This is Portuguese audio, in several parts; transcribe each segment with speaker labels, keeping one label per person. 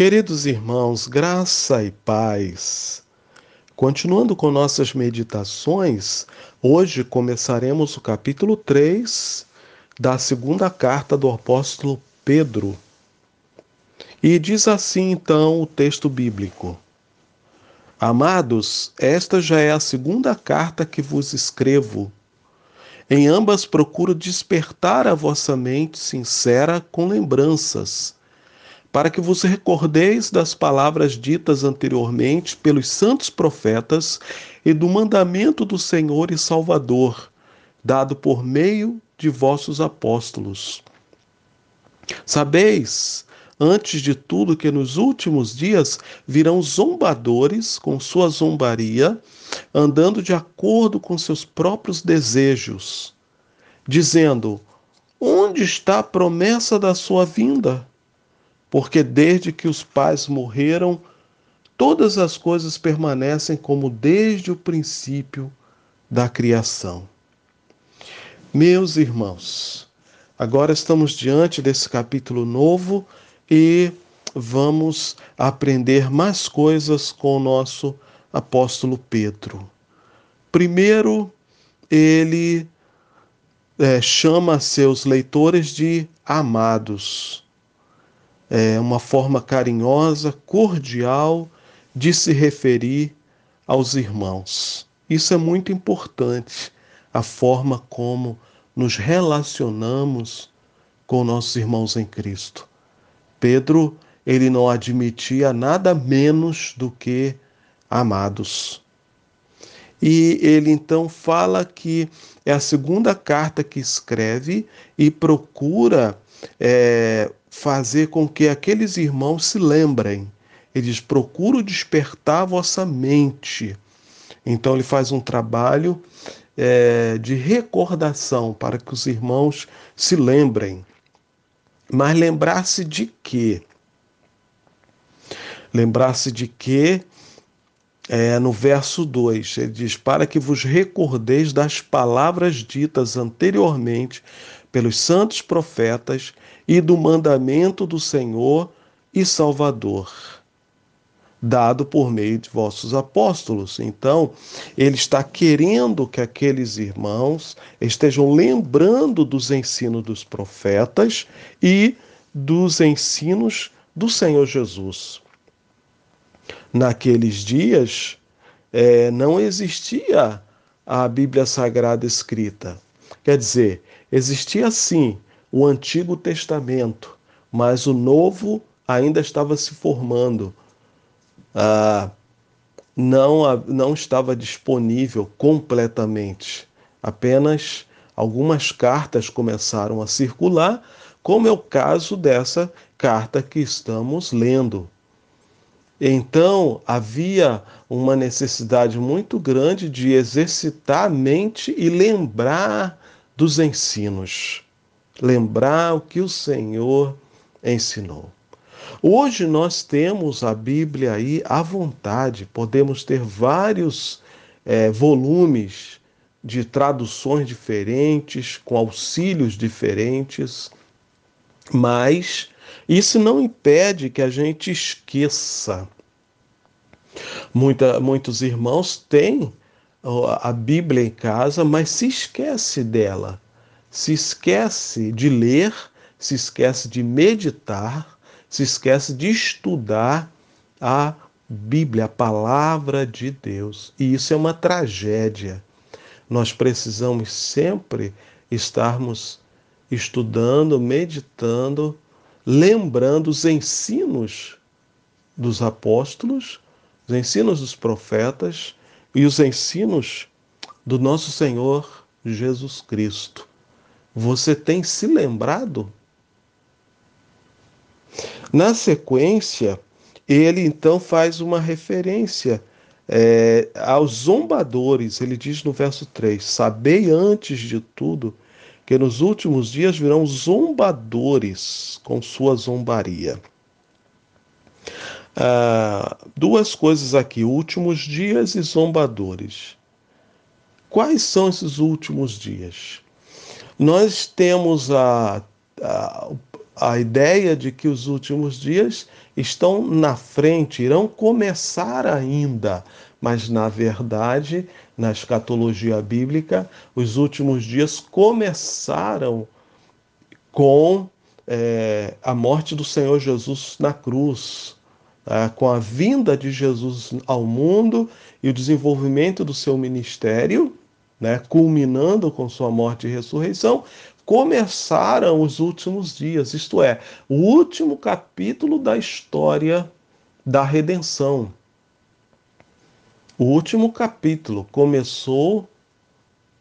Speaker 1: Queridos irmãos, graça e paz. Continuando com nossas meditações, hoje começaremos o capítulo 3 da segunda carta do apóstolo Pedro. E diz assim então o texto bíblico: Amados, esta já é a segunda carta que vos escrevo. Em ambas procuro despertar a vossa mente sincera com lembranças para que vos recordeis das palavras ditas anteriormente pelos santos profetas e do mandamento do Senhor e Salvador, dado por meio de vossos apóstolos. Sabeis, antes de tudo, que nos últimos dias virão zombadores com sua zombaria, andando de acordo com seus próprios desejos, dizendo: Onde está a promessa da sua vinda? Porque desde que os pais morreram, todas as coisas permanecem como desde o princípio da criação. Meus irmãos, agora estamos diante desse capítulo novo e vamos aprender mais coisas com o nosso apóstolo Pedro. Primeiro, ele é, chama seus leitores de amados é, uma forma carinhosa, cordial de se referir aos irmãos. Isso é muito importante, a forma como nos relacionamos com nossos irmãos em Cristo. Pedro, ele não admitia nada menos do que amados. E ele então fala que é a segunda carta que escreve e procura é, fazer com que aqueles irmãos se lembrem. Eles procuram despertar a vossa mente. Então ele faz um trabalho é, de recordação para que os irmãos se lembrem. Mas lembrar-se de quê? Lembrar-se de quê? É, no verso 2, ele diz: Para que vos recordeis das palavras ditas anteriormente pelos santos profetas e do mandamento do Senhor e Salvador, dado por meio de vossos apóstolos. Então, ele está querendo que aqueles irmãos estejam lembrando dos ensinos dos profetas e dos ensinos do Senhor Jesus. Naqueles dias, é, não existia a Bíblia Sagrada escrita. Quer dizer, existia sim o Antigo Testamento, mas o Novo ainda estava se formando. Ah, não, não estava disponível completamente. Apenas algumas cartas começaram a circular, como é o caso dessa carta que estamos lendo. Então havia uma necessidade muito grande de exercitar a mente e lembrar dos ensinos lembrar o que o Senhor ensinou. Hoje nós temos a Bíblia aí à vontade, podemos ter vários é, volumes de traduções diferentes, com auxílios diferentes, mas isso não impede que a gente esqueça. Muita, muitos irmãos têm a Bíblia em casa, mas se esquece dela se esquece de ler, se esquece de meditar, se esquece de estudar a Bíblia, a palavra de Deus. E isso é uma tragédia. Nós precisamos sempre estarmos estudando, meditando, lembrando os ensinos dos apóstolos, os ensinos dos profetas e os ensinos do nosso Senhor Jesus Cristo. Você tem se lembrado? Na sequência, ele então faz uma referência é, aos zombadores. Ele diz no verso 3: Sabei antes de tudo que nos últimos dias virão zombadores com sua zombaria. Ah, duas coisas aqui: últimos dias e zombadores. Quais são esses últimos dias? Nós temos a, a, a ideia de que os últimos dias estão na frente, irão começar ainda, mas na verdade, na escatologia bíblica, os últimos dias começaram com é, a morte do Senhor Jesus na cruz, com a vinda de Jesus ao mundo e o desenvolvimento do seu ministério, né, culminando com sua morte e ressurreição, começaram os últimos dias, isto é, o último capítulo da história da redenção. O último capítulo começou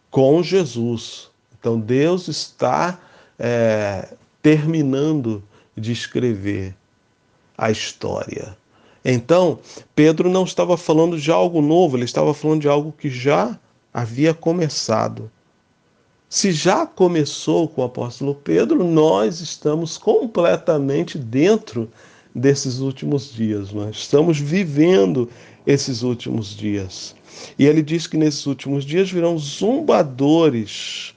Speaker 1: com Jesus. Então Deus está é, terminando de escrever a história. Então, Pedro não estava falando de algo novo, ele estava falando de algo que já havia começado. Se já começou com o apóstolo Pedro, nós estamos completamente dentro desses últimos dias, nós estamos vivendo esses últimos dias. E ele diz que nesses últimos dias virão zombadores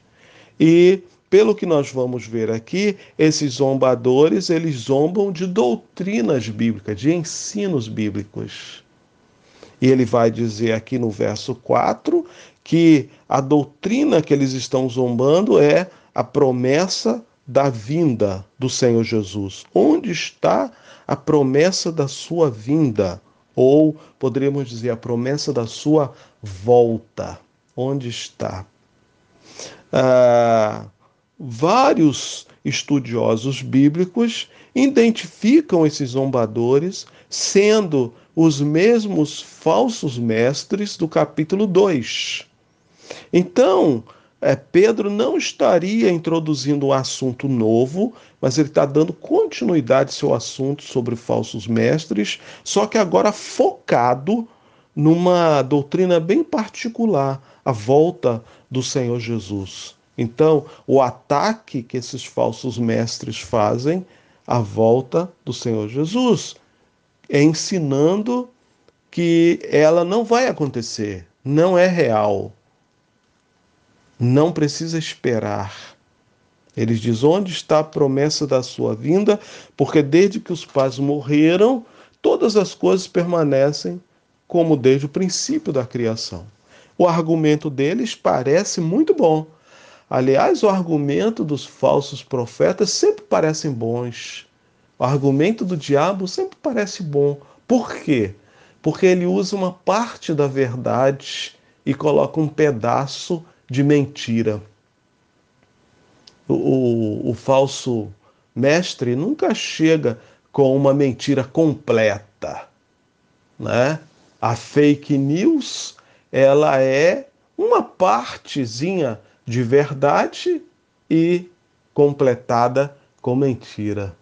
Speaker 1: e pelo que nós vamos ver aqui, esses zombadores, eles zombam de doutrinas bíblicas, de ensinos bíblicos. E ele vai dizer aqui no verso 4 que a doutrina que eles estão zombando é a promessa da vinda do Senhor Jesus. Onde está a promessa da sua vinda? Ou poderíamos dizer a promessa da sua volta? Onde está? Ah, vários estudiosos bíblicos identificam esses zombadores sendo os mesmos falsos mestres do capítulo 2. Então, é, Pedro não estaria introduzindo um assunto novo, mas ele está dando continuidade ao seu assunto sobre falsos mestres, só que agora focado numa doutrina bem particular, a volta do Senhor Jesus. Então, o ataque que esses falsos mestres fazem à volta do Senhor Jesus é ensinando que ela não vai acontecer, não é real. Não precisa esperar. Eles dizem: onde está a promessa da sua vinda? Porque desde que os pais morreram, todas as coisas permanecem como desde o princípio da criação. O argumento deles parece muito bom Aliás, o argumento dos falsos profetas sempre parecem bons. O argumento do diabo sempre parece bom. Por quê? Porque ele usa uma parte da verdade e coloca um pedaço de mentira. O, o, o falso mestre nunca chega com uma mentira completa, né? A fake news, ela é uma partezinha de verdade e completada com mentira.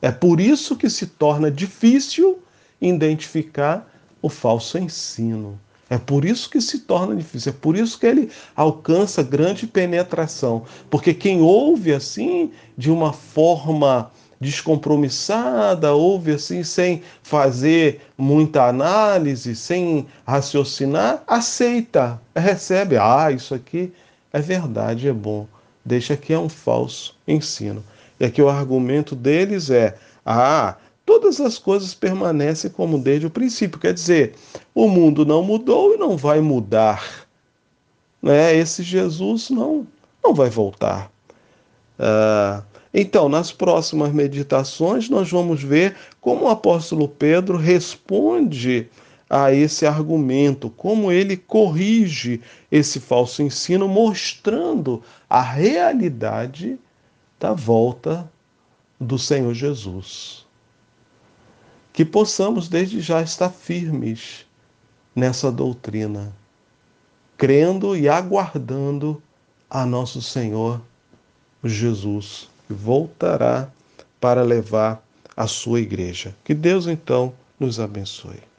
Speaker 1: É por isso que se torna difícil identificar o falso ensino. É por isso que se torna difícil, é por isso que ele alcança grande penetração. Porque quem ouve assim, de uma forma descompromissada, ouve assim sem fazer muita análise, sem raciocinar, aceita, recebe. Ah, isso aqui é verdade, é bom. Deixa que é um falso ensino. E aqui o argumento deles é: ah, todas as coisas permanecem como desde o princípio. Quer dizer, o mundo não mudou e não vai mudar. Né? Esse Jesus não, não vai voltar. Ah, então, nas próximas meditações, nós vamos ver como o apóstolo Pedro responde a esse argumento, como ele corrige esse falso ensino, mostrando a realidade da volta do Senhor Jesus. Que possamos desde já estar firmes nessa doutrina, crendo e aguardando a nosso Senhor Jesus, que voltará para levar a sua igreja. Que Deus então nos abençoe.